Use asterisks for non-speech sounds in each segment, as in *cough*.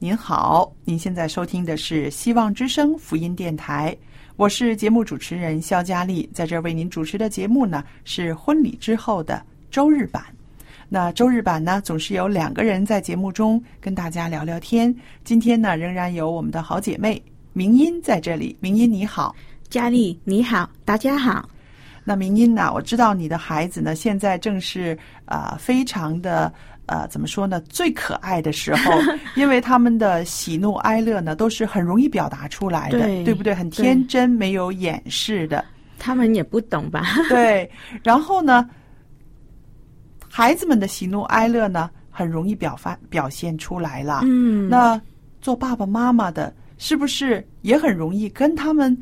您好，您现在收听的是希望之声福音电台，我是节目主持人肖佳丽，在这为您主持的节目呢是婚礼之后的周日版。那周日版呢，总是有两个人在节目中跟大家聊聊天。今天呢，仍然有我们的好姐妹明音在这里。明音你好，佳丽你好，大家好。那明音呢，我知道你的孩子呢，现在正是啊，非常的。呃，怎么说呢？最可爱的时候，*laughs* 因为他们的喜怒哀乐呢，都是很容易表达出来的，对不对？很天真，没有掩饰的。他们也不懂吧？对。然后呢，孩子们的喜怒哀乐呢，很容易表发表现出来了。嗯。那做爸爸妈妈的，是不是也很容易跟他们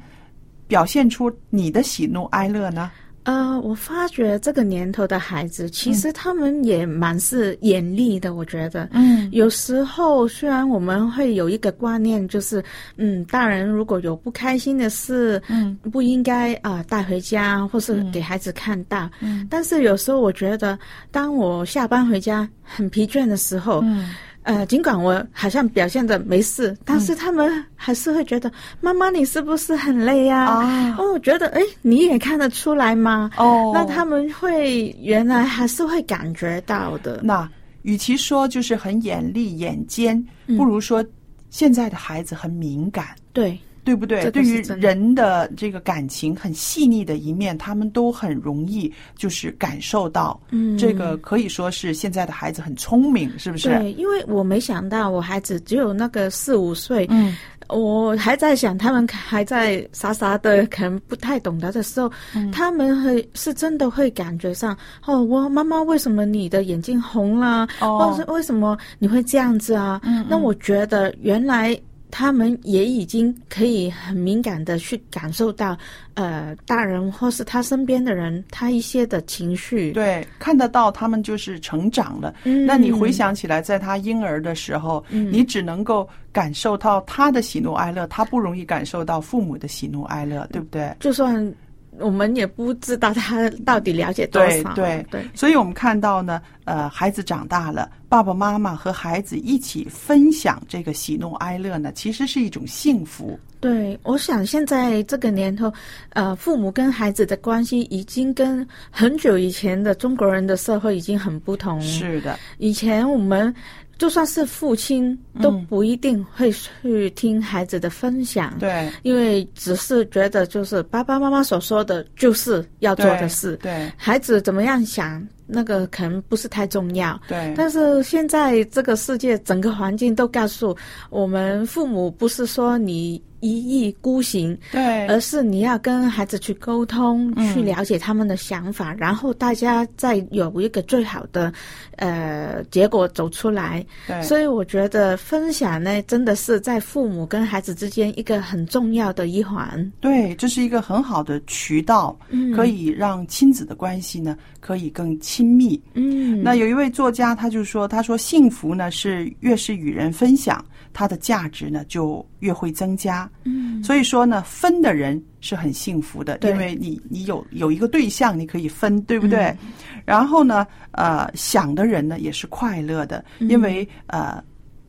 表现出你的喜怒哀乐呢？呃，我发觉这个年头的孩子，其实他们也蛮是严厉的。我觉得，嗯，有时候虽然我们会有一个观念，就是嗯，大人如果有不开心的事，嗯，不应该啊带回家，或是给孩子看到。嗯，但是有时候我觉得，当我下班回家很疲倦的时候，嗯。呃，尽管我好像表现的没事，但是他们还是会觉得妈妈你是不是很累呀？啊，哦，我觉得哎，你也看得出来吗？哦，那他们会原来还是会感觉到的。那与其说就是很眼力眼尖，不如说现在的孩子很敏感。对。对不对？对于人的这个感情很细腻的一面，他们都很容易就是感受到。嗯，这个可以说是现在的孩子很聪明，是不是？对，因为我没想到我孩子只有那个四五岁。嗯，我还在想他们还在傻傻的，可能不太懂得的时候，他们会是真的会感觉上哦，我妈妈为什么你的眼睛红了？哦，或者是为什么你会这样子啊？嗯，那我觉得原来。他们也已经可以很敏感的去感受到，呃，大人或是他身边的人他一些的情绪，对，看得到他们就是成长了。那你回想起来，在他婴儿的时候，你只能够感受到他的喜怒哀乐，他不容易感受到父母的喜怒哀乐，对不对？就算。我们也不知道他到底了解多少。对对对，所以我们看到呢，呃，孩子长大了，爸爸妈妈和孩子一起分享这个喜怒哀乐呢，其实是一种幸福。对，我想现在这个年头，呃，父母跟孩子的关系已经跟很久以前的中国人的社会已经很不同。是的，以前我们。就算是父亲都不一定会去听孩子的分享，对，因为只是觉得就是爸爸妈妈所说的就是要做的事，对，孩子怎么样想那个可能不是太重要，对。但是现在这个世界整个环境都告诉我们，父母不是说你一意孤行，对，而是你要跟孩子去沟通，嗯去了解他们的想法，然后大家再有一个最好的呃结果走出来。对，所以我觉得分享呢，真的是在父母跟孩子之间一个很重要的一环。对，这是一个很好的渠道，嗯可以让亲子的关系呢可以更亲密。嗯，那有一位作家，他就说：“他说幸福呢是越是与人分享，它的价值呢就越会增加。嗯所以说呢，分的人是很幸福的，因为你你有有一个对象，你可以分，对不对？嗯然后呢，呃，想的人呢也是快乐的，嗯因为呃，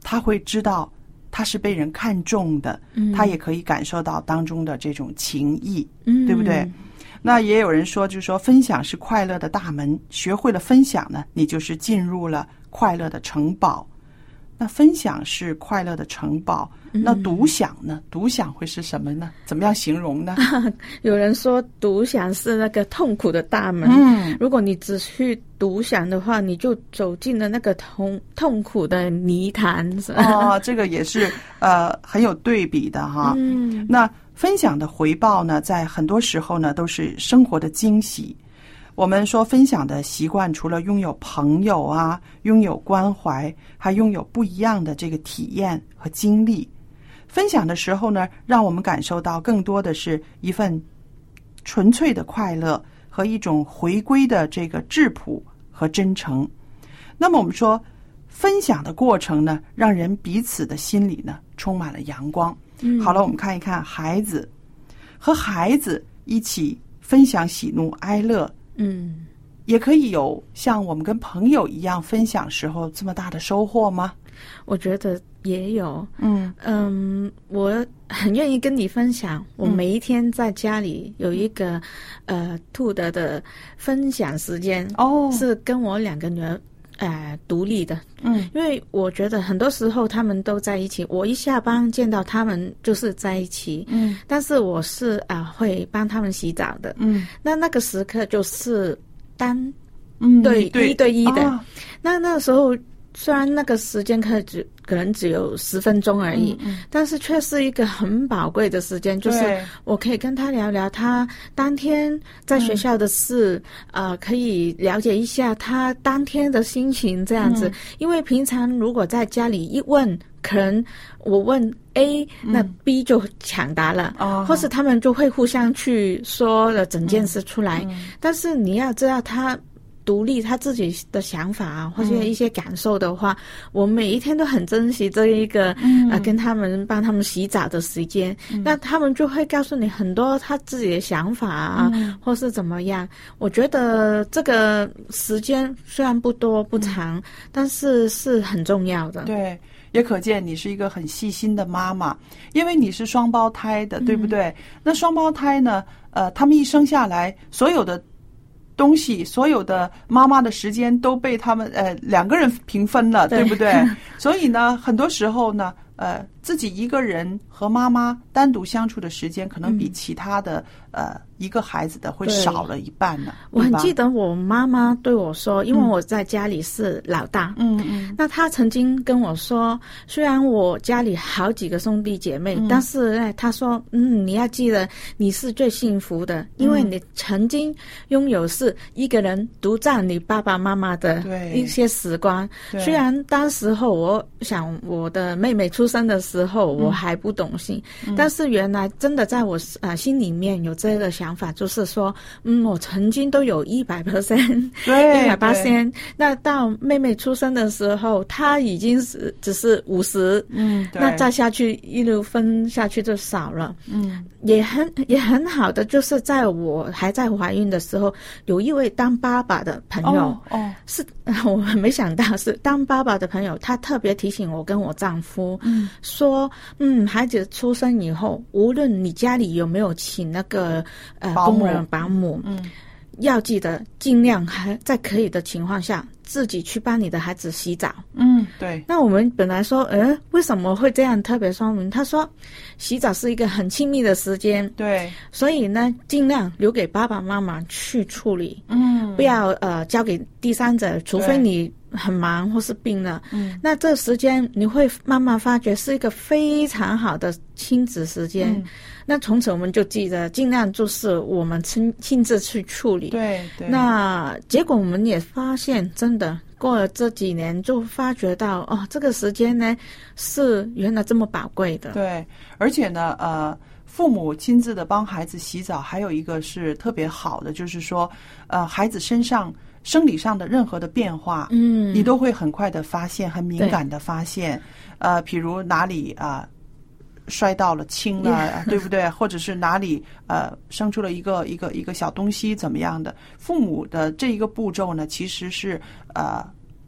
他会知道他是被人看重的，嗯他也可以感受到当中的这种情谊。嗯对不对？那也有人说，就是说分享是快乐的大门，学会了分享呢，你就是进入了快乐的城堡。那分享是快乐的城堡，嗯那独享呢？独享会是什么呢？怎么样形容呢？*laughs* 有人说独享是那个痛苦的大门。嗯，如果你只去独享的话，你就走进了那个痛痛苦的泥潭。哦，这个也是呃很有对比的哈。嗯那分享的回报呢，在很多时候呢，都是生活的惊喜。我们说分享的习惯，除了拥有朋友啊，拥有关怀，还拥有不一样的这个体验和经历。分享的时候呢，让我们感受到更多的是一份纯粹的快乐和一种回归的这个质朴和真诚。那么我们说，分享的过程呢，让人彼此的心里呢充满了阳光。嗯。好了，我们看一看孩子和孩子一起分享喜怒哀乐，嗯，也可以有像我们跟朋友一样分享时候这么大的收获吗？我觉得也有。嗯。嗯，我很愿意跟你分享，我嗯。每一天在家里有一个、呃兔的的分享时间，哦。是跟我两个女儿呃独立的，嗯。因为我觉得很多时候他们都在一起，我一下班见到他们就是在一起，嗯。但是我是啊、会帮他们洗澡的，嗯。那那个时刻就是单嗯，对对。一对一的。啊那那时候虽然那个时间可只可能只有十分钟而已，嗯但是却是一个很宝贵的时间，就是我可以跟他聊聊他当天在学校的事，嗯。呃，可以了解一下他当天的心情这样子。嗯。因为平常如果在家里一问，可能我问 A，、那 B 就抢答了。嗯哦。或是他们就会互相去说了整件事出来，嗯。但是你要知道他独立他自己的想法啊，或者嗯一些感受的话，我每一天都很珍惜这一个、嗯呃跟他们帮他们洗澡的时间。那他们就会告诉你很多他自己的想法啊，嗯或是怎么样。我觉得这个时间虽然不多不长，但是是很重要的。嗯对，也可见你是一个很细心的妈妈，因为你是双胞胎的，对不对？那双胞胎呢，呃，他们一生下来，所有的东西，所有的妈妈的时间都被他们呃两个人平分了，对对不对？*laughs* 所以呢，很多时候呢，呃，自己一个人和妈妈单独相处的时间，可能比其他的、呃一个孩子的会少了一半呢。我很记得我妈妈对我说，因为我在家里是老大，嗯嗯那她曾经跟我说，虽然我家里好几个兄弟姐妹，嗯。但是呢，她说，嗯，你要记得你是最幸福的，因为你曾经拥有是一个人独占你爸爸妈妈的对。一些时光。虽然当时候我想我的妹妹出生的时候嗯我还不懂事，但是原来真的在我啊、呃心里面有这个想法，就是说，嗯，我曾经都有 *laughs* 一百 percent。对，*laughs* 一百八对，千。那到妹妹出生的时候，她已经是只是五十，嗯，那再下去一路分下去就少了。嗯也很也很好的，就是在我还在怀孕的时候，有一位当爸爸的朋友。哦哦是，*laughs* 我没想到是当爸爸的朋友，他特别提醒我跟我丈夫，嗯说，嗯，孩子出生以后，无论你家里有没有请那个呃工人保姆，嗯。要记得尽量还在可以的情况下，自己去帮你的孩子洗澡。嗯，对，那我们本来说，呃，为什么会这样？特别说明？他说，洗澡是一个很亲密的时间，对，所以呢，尽量留给爸爸妈妈去处理，嗯，不要呃交给第三者，除非你很忙或是病了，嗯，那这时间你会慢慢发觉是一个非常好的亲子时间。嗯那从此我们就记得，尽量就是我们亲亲自去处理。对对，那结果我们也发现，真的过了这几年，就发觉到哦，这个时间呢是原来这么宝贵的。对，而且呢，呃，父母亲自的帮孩子洗澡，还有一个是特别好的，就是说，呃，孩子身上生理上的任何的变化，嗯，你都会很快的发现，很敏感的发现，呃，比如哪里啊。摔到了、青了，*laughs* 对不对？或者是哪里呃生出了一个一个一个小东西，怎么样的？父母的这一个步骤呢，其实是呃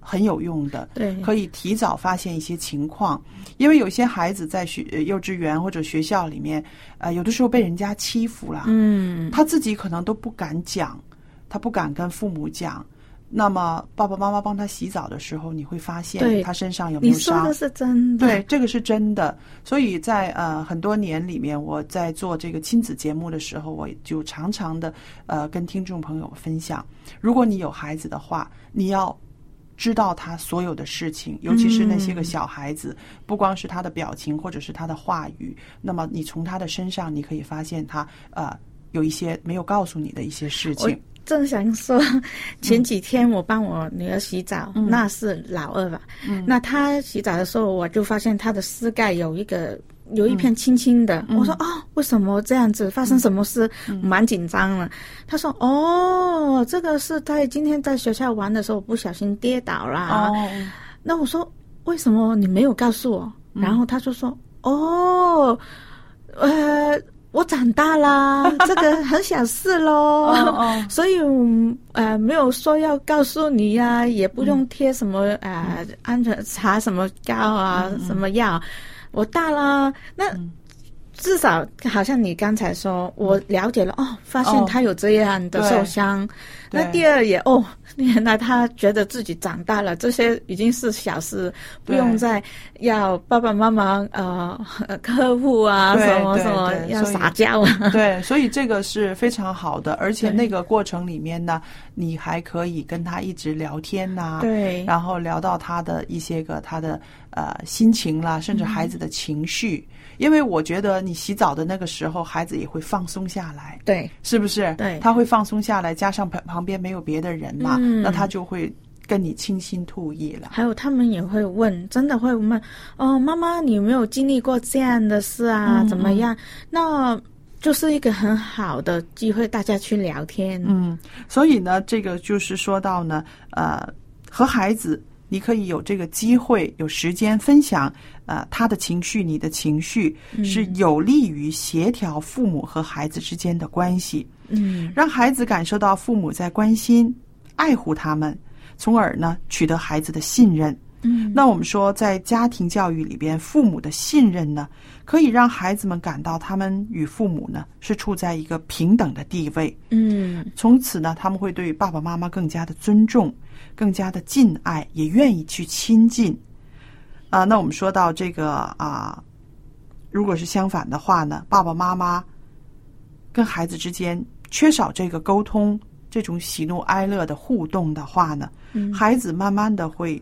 很有用的，对，可以提早发现一些情况。因为有些孩子在学幼稚园或者学校里面，呃，有的时候被人家欺负了，嗯，他自己可能都不敢讲，他不敢跟父母讲。那么爸爸妈妈帮他洗澡的时候，你会发现他身上有没有伤你说的？是真的。对，这个是真的。所以在呃很多年里面，我在做这个亲子节目的时候，我就常常的呃跟听众朋友分享，如果你有孩子的话，你要知道他所有的事情，尤其是那些个小孩子，不光是他的表情或者是他的话语，那么你从他的身上，你可以发现他呃有一些没有告诉你的一些事情。正想说，前几天我帮我女儿洗澡，嗯那是老二吧？嗯那她洗澡的时候，我就发现她的膝盖有一个有一片青青的。嗯我说哦，为什么这样子？发生什么事？蛮紧张了。他说哦，这个是他今天在学校玩的时候不小心跌倒了。哦，那我说为什么你没有告诉我？嗯然后他就说哦，呃。我长大啦，*laughs* 这个很小事喽，所以嗯呃没有说要告诉你呀、也不用贴什么、呃安全擦什么膏啊、什么药，我大啦，那。至少好像你刚才说，我了解了哦，发现哦他有这样的受伤。那第二也哦，原来他觉得自己长大了，这些已经是小事，不用再要爸爸妈妈呃客户啊对什么对什么要撒娇啊。对，所以这个是非常好的，*laughs* 而且对那个过程里面呢，你还可以跟他一直聊天呐、对然后聊到他的一些个他的呃心情啦，甚至孩子的情绪。因为我觉得你洗澡的那个时候，孩子也会放松下来，对是不是？对他会放松下来，加上旁旁边没有别的人嘛，嗯那他就会跟你倾心吐意了。还有他们也会问，真的会问哦，妈妈，你有没有经历过这样的事啊？嗯怎么样？那就是一个很好的机会，大家去聊天。嗯，所以呢，这个就是说到呢，呃，和孩子，你可以有这个机会，有时间分享，呃，他的情绪，你的情绪，是有利于协调父母和孩子之间的关系，嗯让孩子感受到父母在关心、爱护他们，从而呢，取得孩子的信任。嗯那我们说，在家庭教育里边，父母的信任呢，可以让孩子们感到他们与父母呢是处在一个平等的地位。嗯从此呢，他们会对爸爸妈妈更加的尊重，更加的敬爱，也愿意去亲近。啊，那我们说到这个啊，如果是相反的话呢，爸爸妈妈跟孩子之间缺少这个沟通，这种喜怒哀乐的互动的话呢，嗯孩子慢慢的会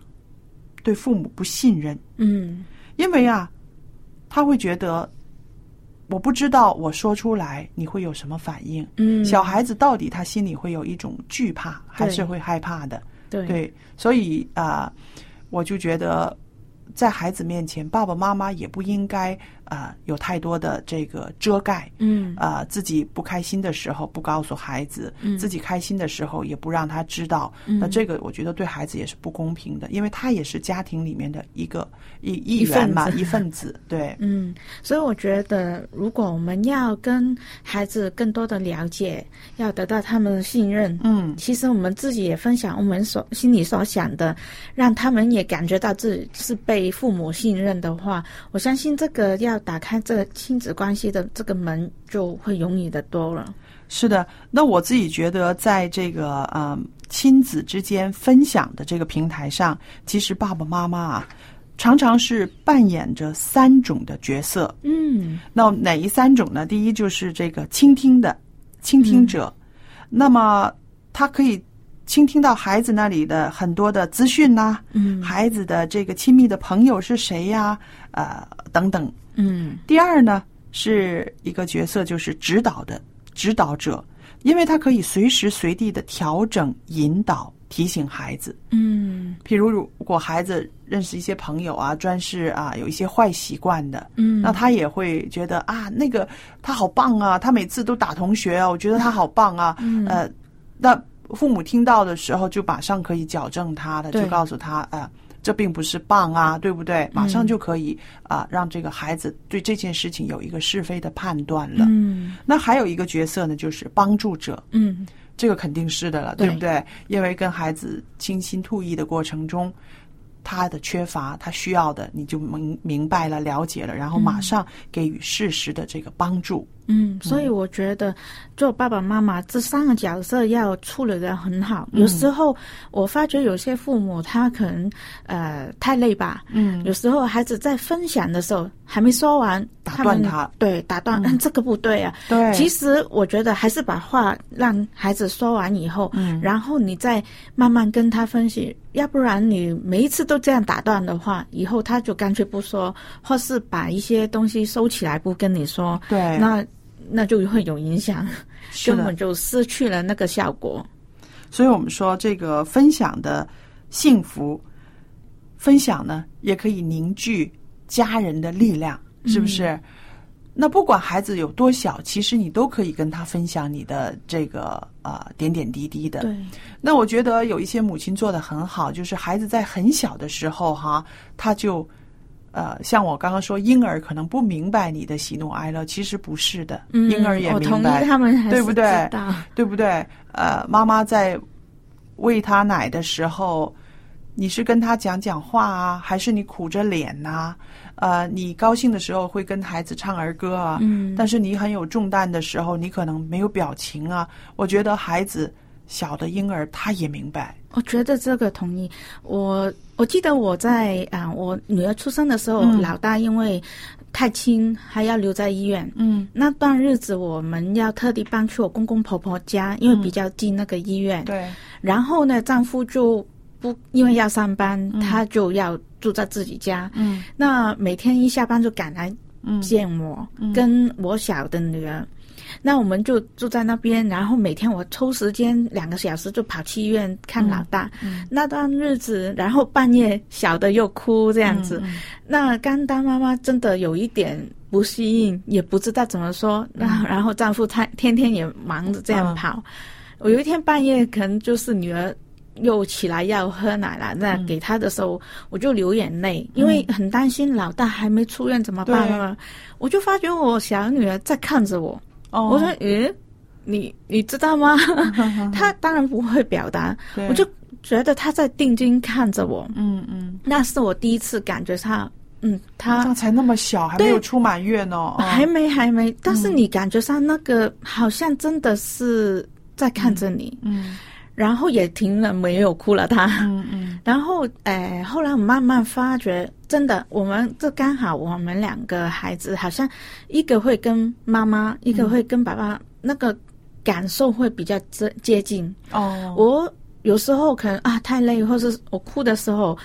对父母不信任，嗯因为啊，他会觉得我不知道我说出来你会有什么反应。嗯，小孩子到底他心里会有一种惧怕，还是会害怕的？对对，所以啊、我就觉得在孩子面前，爸爸妈妈也不应该啊、有太多的这个遮盖。嗯。啊、自己不开心的时候不告诉孩子，嗯。自己开心的时候也不让他知道，嗯。那这个我觉得对孩子也是不公平的，因为他也是家庭里面的一个一一一份员嘛，子。一份子，对，嗯，所以我觉得，如果我们要跟孩子更多的了解，要得到他们的信任，嗯，其实我们自己也分享我们所心里所想的，让他们也感觉到自己是被父母信任的话，我相信这个要打开这个亲子关系的这个门，就会容易的多了。是的，那我自己觉得，在这个呃亲子之间分享的这个平台上，其实爸爸妈妈啊，常常是扮演着三种的角色。嗯那哪一三种呢？第一就是这个倾听的倾听者，那么他可以倾听到孩子那里的很多的资讯呐、嗯孩子的这个亲密的朋友是谁呀、呃，等等。嗯第二呢，是一个角色，就是指导的指导者，因为他可以随时随地的调整、引导、提醒孩子。嗯譬如，如果孩子认识一些朋友啊，专是啊有一些坏习惯的，嗯，那他也会觉得啊，那个他好棒啊，他每次都打同学啊，我觉得他好棒啊。嗯呃，那父母听到的时候，就马上可以矫正他的，就告诉他啊。这并不是棒啊，对不对？马上就可以啊、让这个孩子对这件事情有一个是非的判断了。嗯那还有一个角色呢，就是帮助者，嗯这个肯定是的了，对对不对？因为跟孩子倾心吐意的过程中，他的缺乏，他需要的，你就明明白了、了解了，然后马上给予适时的这个帮助。嗯，所以我觉得做爸爸妈妈这三个角色要处理的很好。有时候我发觉有些父母他可能呃太累吧，嗯有时候孩子在分享的时候还没说完，打断们他对，打断，嗯，这个不对啊。对，其实我觉得还是把话让孩子说完以后，嗯然后你再慢慢跟他分析，要不然你每一次都这样打断的话，以后他就干脆不说，或是把一些东西收起来不跟你说，对，那那就会有影响，根本。就失去了那个效果。所以我们说，这个分享的幸福，分享呢也可以凝聚家人的力量，是不是？那不管孩子有多小，其实你都可以跟他分享你的这个呃点点滴滴的。对，那我觉得有一些母亲做的很好，就是孩子在很小的时候哈，他就呃，像我刚刚说，婴儿可能不明白你的喜怒哀乐，其实不是的，嗯，婴儿也我同意明白，他们对不对对不对？呃，妈妈在喂他奶的时候，你是跟他讲讲话啊，还是你苦着脸呐、呃，你高兴的时候会跟孩子唱儿歌啊，嗯但是你很有重担的时候，你可能没有表情啊。我觉得孩子小的婴儿他也明白，我觉得这个同意。我我记得我在啊、我女儿出生的时候，嗯老大因为太轻，还要留在医院。嗯，那段日子，我们要特地搬去我公公婆婆家，因为比较近那个医院。对，然后呢，丈夫就不因为要上班，他就要住在自己家。嗯那每天一下班就赶来嗯见我，跟我小的女儿。那我们就住在那边，然后每天我抽时间两个小时就跑去医院看老大。那段日子，然后半夜小的又哭这样子，那刚当妈妈真的有一点不适应，也不知道怎么说。然后，*laughs* 然后丈夫他天天也忙着这样跑。我有一天半夜，可能就是女儿又起来要喝奶了，那给他的时候，我就流眼泪，因为很担心老大还没出院怎么办对。呢？我就发觉我小女儿在看着我，哦，我说：“诶，你你知道吗？” *laughs* 她当然不会表达，我就觉得她在定睛看着我。嗯嗯，那是我第一次感觉她，嗯，她这才那么小，还没有出满月呢，哦。还没还没，但是你感觉上那个好像真的是在看着你，嗯然后也停了，没有哭了他。嗯嗯 *laughs* 然后，哎，后来我慢慢发觉，真的，我们这刚好我们两个孩子，好像一个会跟妈妈，一个会跟爸爸，那个感受会比较接接近。哦，我有时候可能啊太累，或是我哭的时候，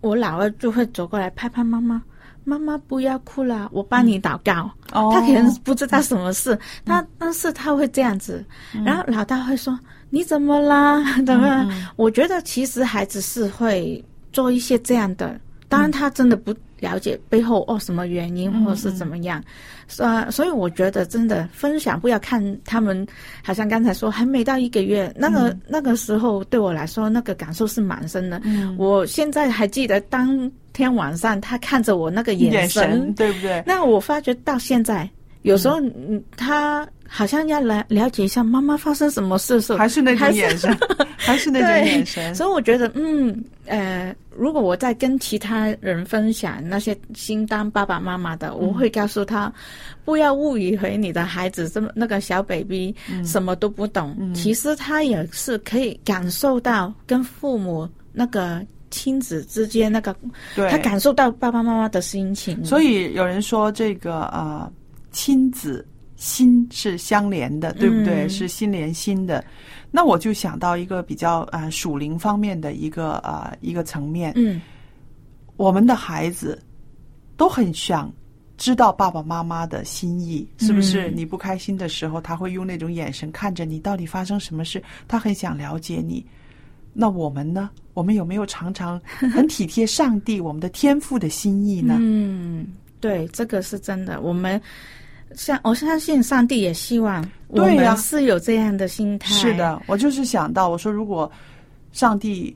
我老二就会走过来拍拍妈妈。妈妈不要哭了，我帮你祷告。哦他可能不知道什么事，他但是他会这样子，然后老大会说你怎么啦？怎么了？我觉得其实孩子是会做一些这样的，当然他真的不了解背后哦什么原因或者是怎么样，呃，所以我觉得真的分享不要看他们，好像刚才说还没到一个月，那个、那个时候对我来说那个感受是蛮深的。我现在还记得当天晚上他看着我那个眼神，神对不对？那我发觉到现在，有时候嗯，他好像要来了解一下妈妈发生什么事的时候，还是那种眼神，*laughs* 还是那种眼神，所以我觉得，嗯，呃，如果我在跟其他人分享那些新当爸爸妈妈的，我会告诉他，不要误以为你的孩子这么那个小 baby 什么都不懂，其实他也是可以感受到跟父母那个亲子之间那个，对，他感受到爸爸妈妈的心情，所以有人说这个呃，亲子心是相连的，对不对？嗯是心连心的。那我就想到一个比较呃属灵方面的一个呃一个层面，嗯我们的孩子都很想知道爸爸妈妈的心意，是不是？嗯你不开心的时候，他会用那种眼神看着你，到底发生什么事？他很想了解你。那我们呢？我们有没有常常很体贴上帝、我们的天赋的心意呢？嗯，对，这个是真的。我们相我相信上帝也希望我对呀们是有这样的心态。是，的，我就是想到，我说如果上帝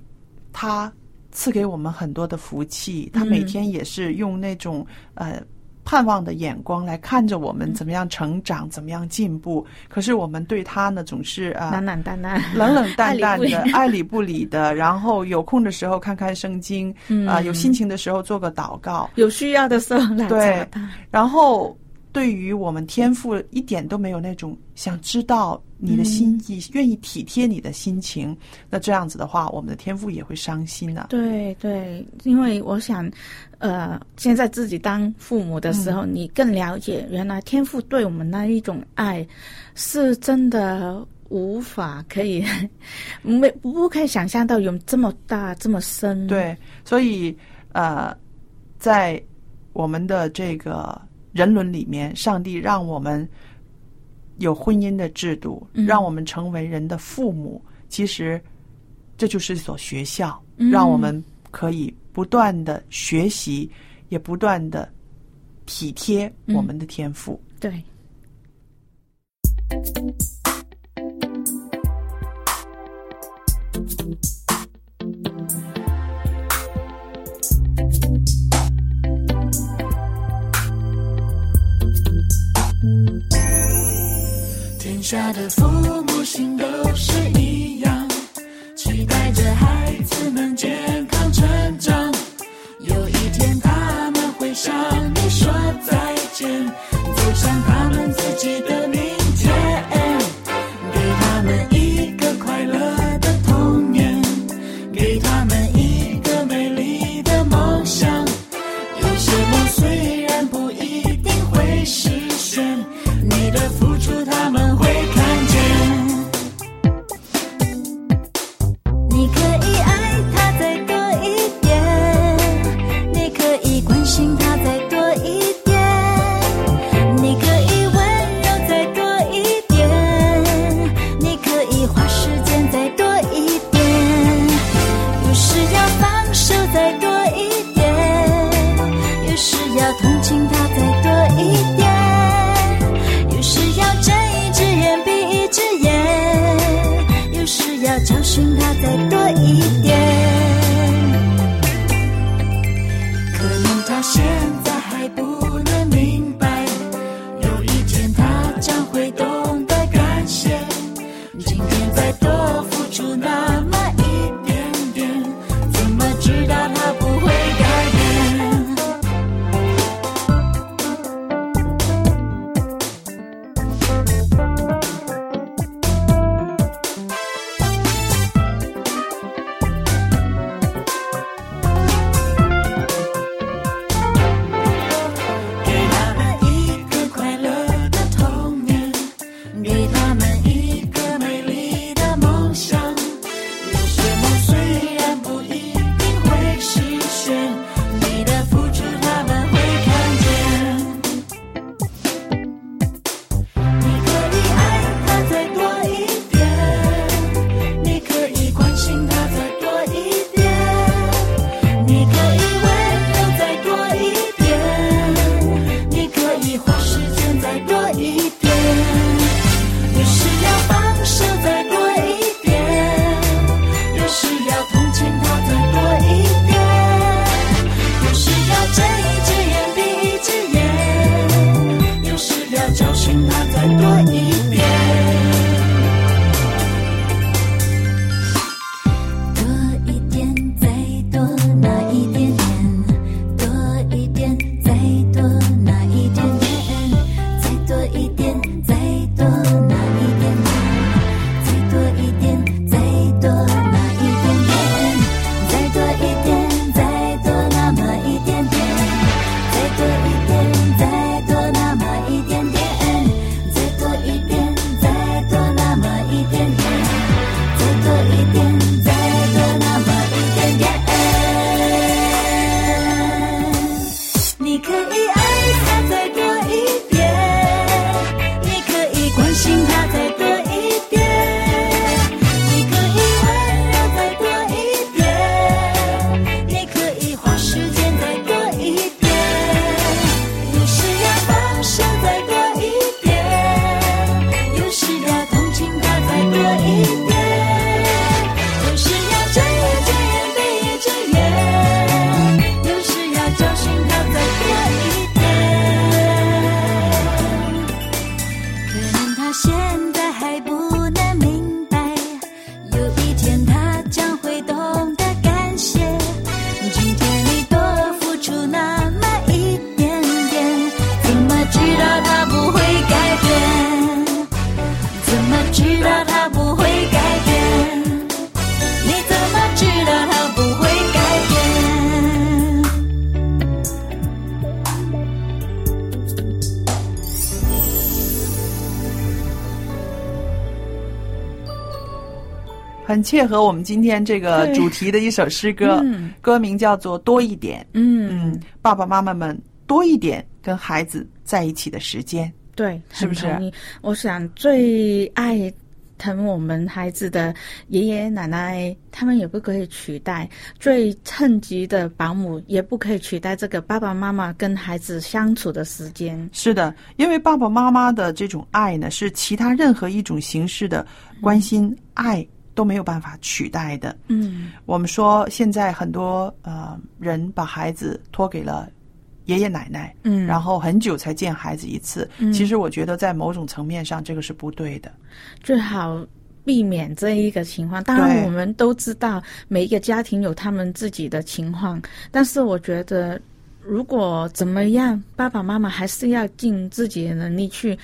他赐给我们很多的福气，他每嗯天也是用那种呃盼望的眼光来看着我们怎么样成长，怎么样进步。可是我们对他呢，总是啊。懒懒淡淡，冷冷淡淡的爱理不理的，*laughs* 然后有空的时候看看圣经，啊、嗯有心情的时候做个祷告，有需要的时候来对。然后对于我们天赋一点都没有那种想知道你的心意，愿意体贴你的心情。那这样子的话，我们的天赋也会伤心的、对对，因为我想，呃，现在自己当父母的时候，你更了解原来天赋对我们那一种爱，是真的无法可以 *laughs* 没不可以想象到有这么大这么深。，对，所以呃，在我们的这个人伦里面，上帝让我们有婚姻的制度，嗯让我们成为人的父母。其实这就是一所学校，嗯让我们可以不断的学习，也不断的体贴我们的天赋。对，下的父母心都是一样，期待着孩子们健康成长。有一天他们会向你说再见，走向他们自己的很切合我们今天这个主题的一首诗歌，嗯歌名叫做《多一点》。嗯嗯，爸爸妈妈们多一点跟孩子在一起的时间。对，是不是？我想最爱疼我们孩子的爷爷奶奶，他们也不可以取代；最称职的保姆也不可以取代这个爸爸妈妈跟孩子相处的时间。是的，因为爸爸妈妈的这种爱呢，是其他任何一种形式的关心、爱都没有办法取代的。嗯我们说，现在很多呃人把孩子托给了爷爷奶奶，嗯，然后很久才见孩子一次。嗯其实我觉得在某种层面上，这个是不对的。最好避免这一个情况。当然，我们都知道每一个家庭有他们自己的情况，但是我觉得。如果怎么样，爸爸妈妈还是要尽自己的能力去，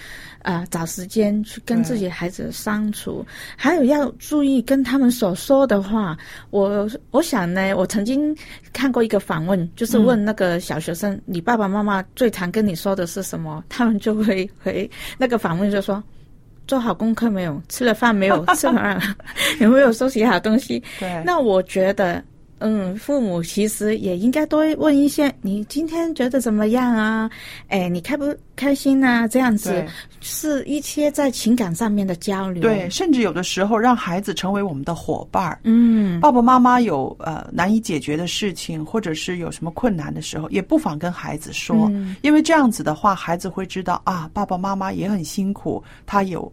啊、找时间去跟自己孩子相处，还有要注意跟他们所说的话。我我想呢，我曾经看过一个访问，就是问那个小学生：“你爸爸妈妈最常跟你说的是什么？”他们就会回那个访问就说：“ *laughs* 做好功课没有？吃了饭没有？*laughs* 吃完了 *laughs* 有没有收拾好东西？对，那我觉得，嗯，父母其实也应该多问一些，你今天觉得怎么样啊？哎，你开不开心啊？这样子是一些在情感上面的交流。对，，甚至有的时候让孩子成为我们的伙伴儿。嗯，爸爸妈妈有呃难以解决的事情，或者是有什么困难的时候，也不妨跟孩子说，嗯因为这样子的话，孩子会知道啊，爸爸妈妈也很辛苦，他有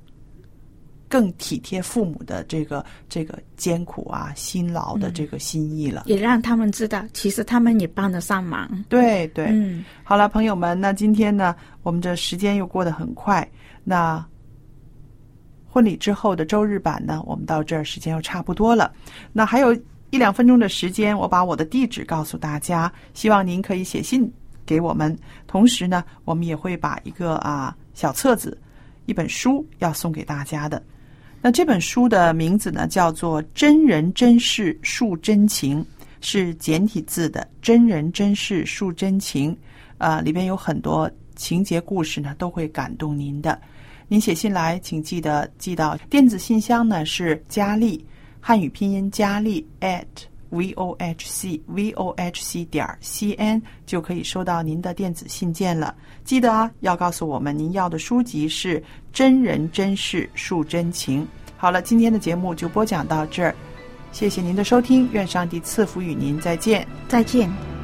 更体贴父母的这个这个艰苦啊、辛劳的这个心意了。也让他们知道，其实他们也帮得上忙。对对，嗯，好了，朋友们，那今天呢，我们这时间又过得很快。那婚礼之后的周日版呢，我们到这儿时间又差不多了。那还有一两分钟的时间，我把我的地址告诉大家，希望您可以写信给我们。同时呢，我们也会把一个啊小册子、一本书要送给大家的。那这本书的名字呢，叫做《真人真事述真情》，是简体字的“真人真事述真情”。啊，里边有很多情节故事呢，都会感动您的。您写信来，请记得寄到电子信箱呢是佳丽汉语拼音佳丽 at v o h c v o h c 点 c n 就可以收到您的电子信件了。记得啊，要告诉我们您要的书籍是《真人真事述真情》。好了，今天的节目就播讲到这儿，谢谢您的收听，愿上帝赐福与您，再见。再见。